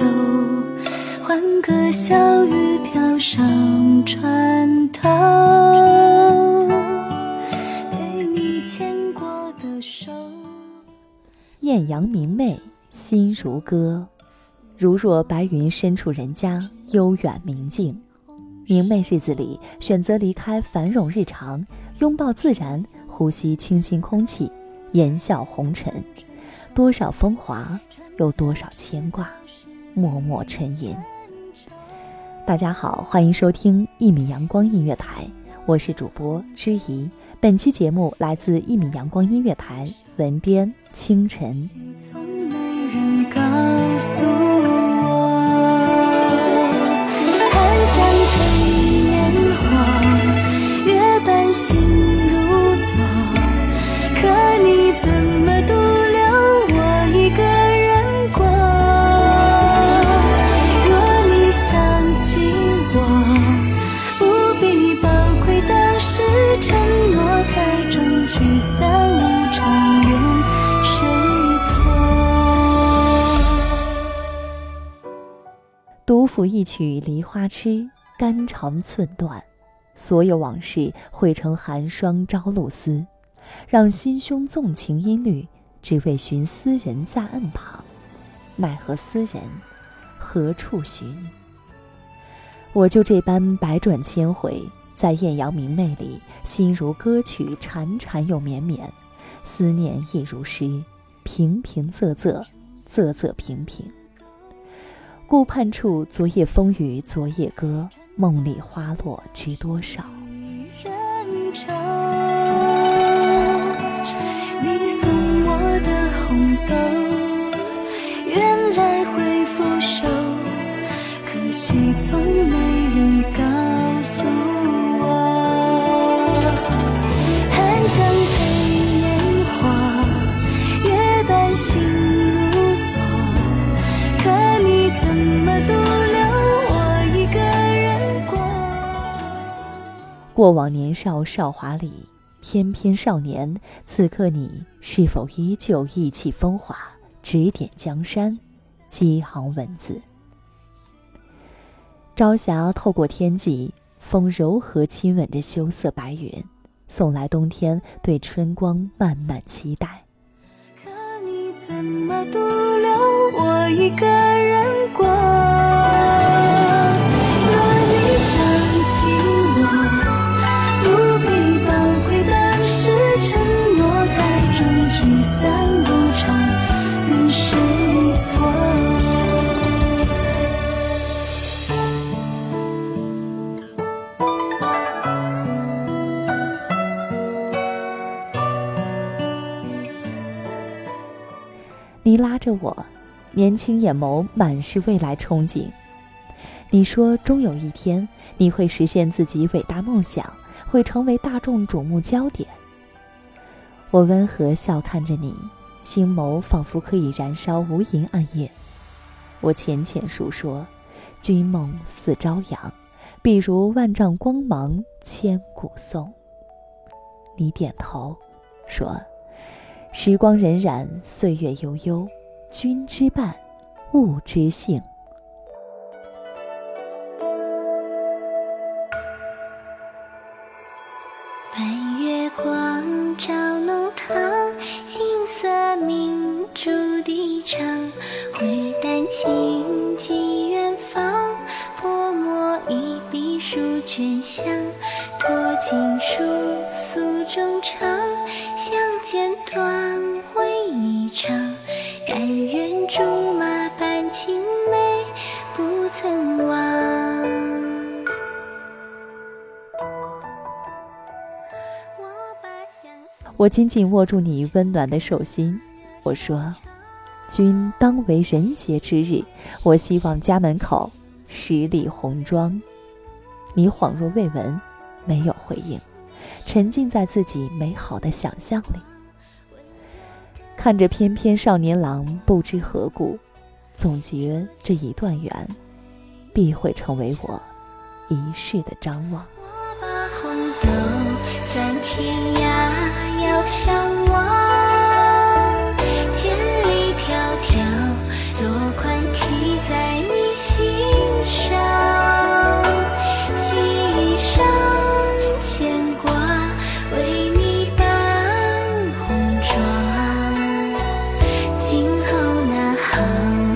灯如昼，欢歌笑语飘上船头。陪你牵过的手。艳阳明媚，心如歌，如若白云深处人家，悠远明净。明媚日子里，选择离开繁荣日常，拥抱自然，呼吸清新空气，言笑红尘。多少风华，有多少牵挂，默默沉吟。大家好，欢迎收听一米阳光音乐台，我是主播知怡。本期节目来自一米阳光音乐台，文编清晨。从没人告诉我，寒江配烟火，月半心抚一曲梨花痴，肝肠寸断，所有往事汇成寒霜朝露丝，让心胸纵情音律，只为寻斯人在岸旁，奈何斯人何处寻？我就这般百转千回，在艳阳明媚里，心如歌曲，潺潺又绵绵，思念亦如诗，平平仄仄，仄仄平平。顾盼处，昨夜风雨昨夜歌，梦里花落知多少？人愁。你送我的红豆，原来会腐朽，可惜从没过往年少少华里，翩翩少年，此刻你是否依旧意气风华，指点江山，激昂文字？朝霞透过天际，风柔和亲吻着羞涩白云，送来冬天对春光漫漫期待。可你怎么独留我一个人过？着我，年轻眼眸满是未来憧憬。你说，终有一天你会实现自己伟大梦想，会成为大众瞩目焦点。我温和笑看着你，星眸仿佛可以燃烧无垠暗夜。我浅浅述说，君梦似朝阳，比如万丈光芒，千古颂。你点头，说：“时光荏苒，岁月悠悠，君之伴，物之性。”白月光照弄堂，金色明珠低唱，回丹青寄远方，泼墨一笔书卷香，托锦书诉衷肠，相见短会一场，我紧紧握住你温暖的手心，我说：“君当为人杰之日，我希望家门口十里红妆。”你恍若未闻，没有回应，沉浸在自己美好的想象里，看着翩翩少年郎不知何故，总觉这一段缘，必会成为我一世的张望。我把红豆散天涯，相望。千里迢迢，落款题在你心上。心上牵挂，为你伴红妆。今后那好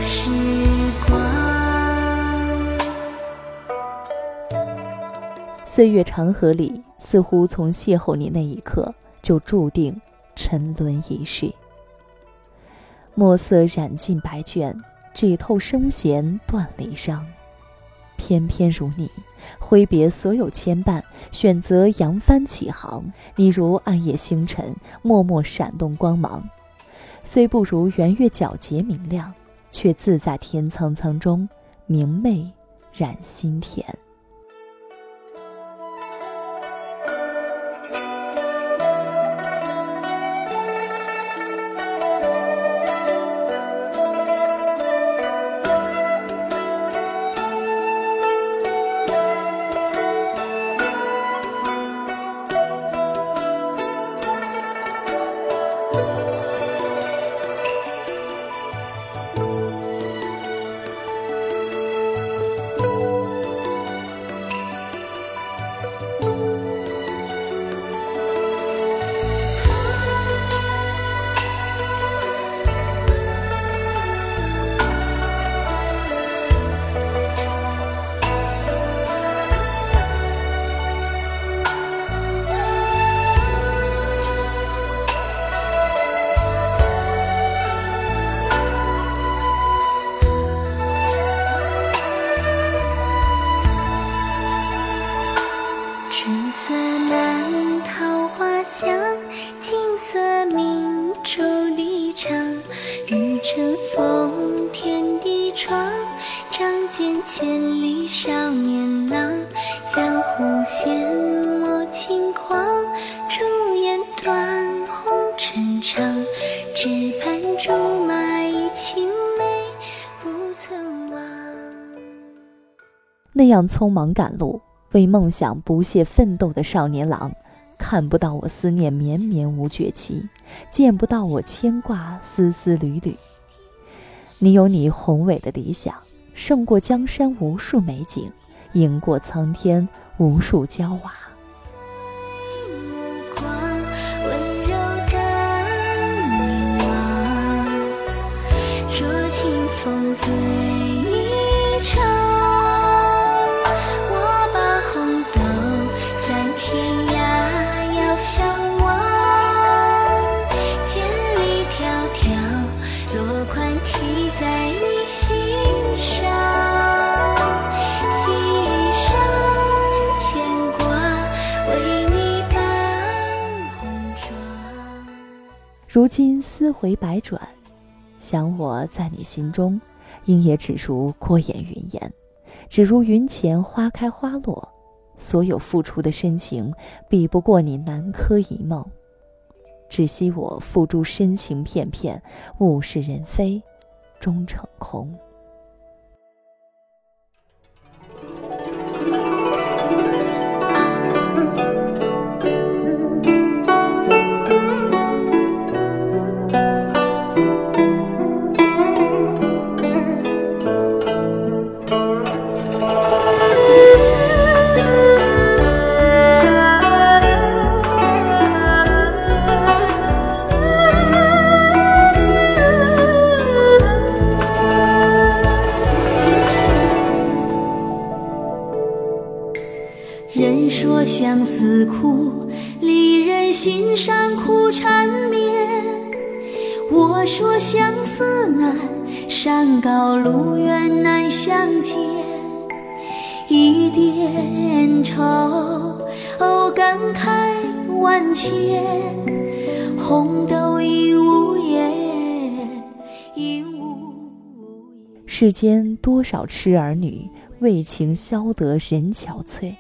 时光。岁月长河里，似乎从邂逅你那一刻就注定沉沦一世。墨色染尽白卷，只透声弦断离殇。偏偏如你，挥别所有牵绊，选择扬帆起航。你如暗夜星辰，默默闪动光芒。虽不如圆月皎洁明亮，却自在天苍苍中明媚染心田。只盼竹马一青梅，不曾忘。那样匆忙赶路，为梦想不懈奋斗的少年郎，看不到我思念绵绵无绝期，见不到我牵挂丝丝缕缕。你有你宏伟的理想，胜过江山无数美景，赢过苍天无数娇娃。风醉一场。我把红豆散天涯，遥相望。千里迢迢，落款题在你心上。心上牵挂，为你伴红妆。如今思回百转，想我在你心中，应也只如过眼云烟，只如云前花开花落。所有付出的深情，比不过你南柯一梦。只惜我付诸深情片片，物是人非，终成空。相思苦，离人心上苦缠绵。我说相思难，山高路远难相见。一点愁，哦感慨万千。红豆已无言，已无言。世间多少痴儿女，为情消得人憔悴。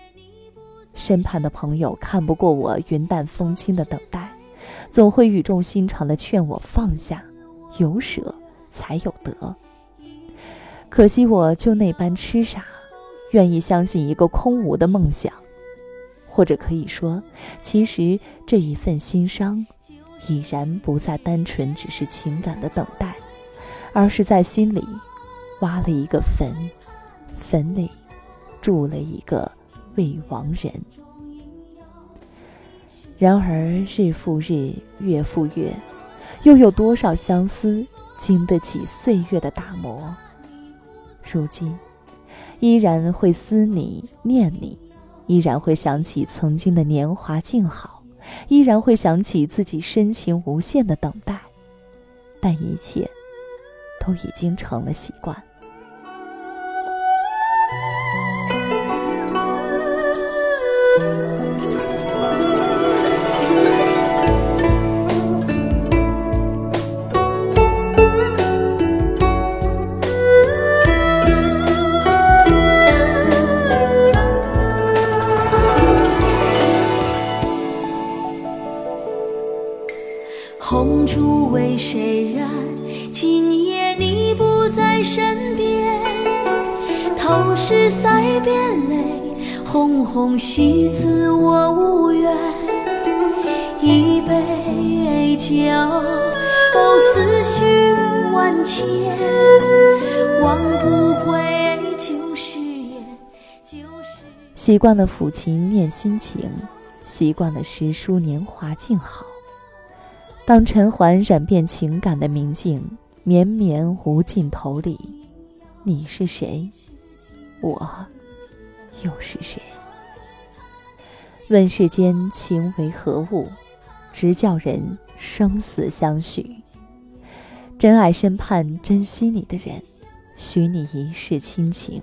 身畔的朋友看不过我云淡风轻的等待，总会语重心长的劝我放下，有舍才有得。可惜我就那般痴傻，愿意相信一个空无的梦想，或者可以说，其实这一份心伤，已然不再单纯只是情感的等待，而是在心里挖了一个坟，坟里住了一个。未亡人。然而日复日，月复月，又有多少相思经得起岁月的打磨？如今，依然会思你念你，依然会想起曾经的年华静好，依然会想起自己深情无限的等待，但一切都已经成了习惯。红喜字我无缘，一杯酒，思绪万千，忘不回旧誓言。习惯了抚琴念心情，习惯了诗书年华静好。当尘寰染遍情感的明镜，绵绵无尽头里，你是谁？我又是谁？问世间情为何物，直叫人生死相许。真爱身畔珍惜你的人，许你一世亲情。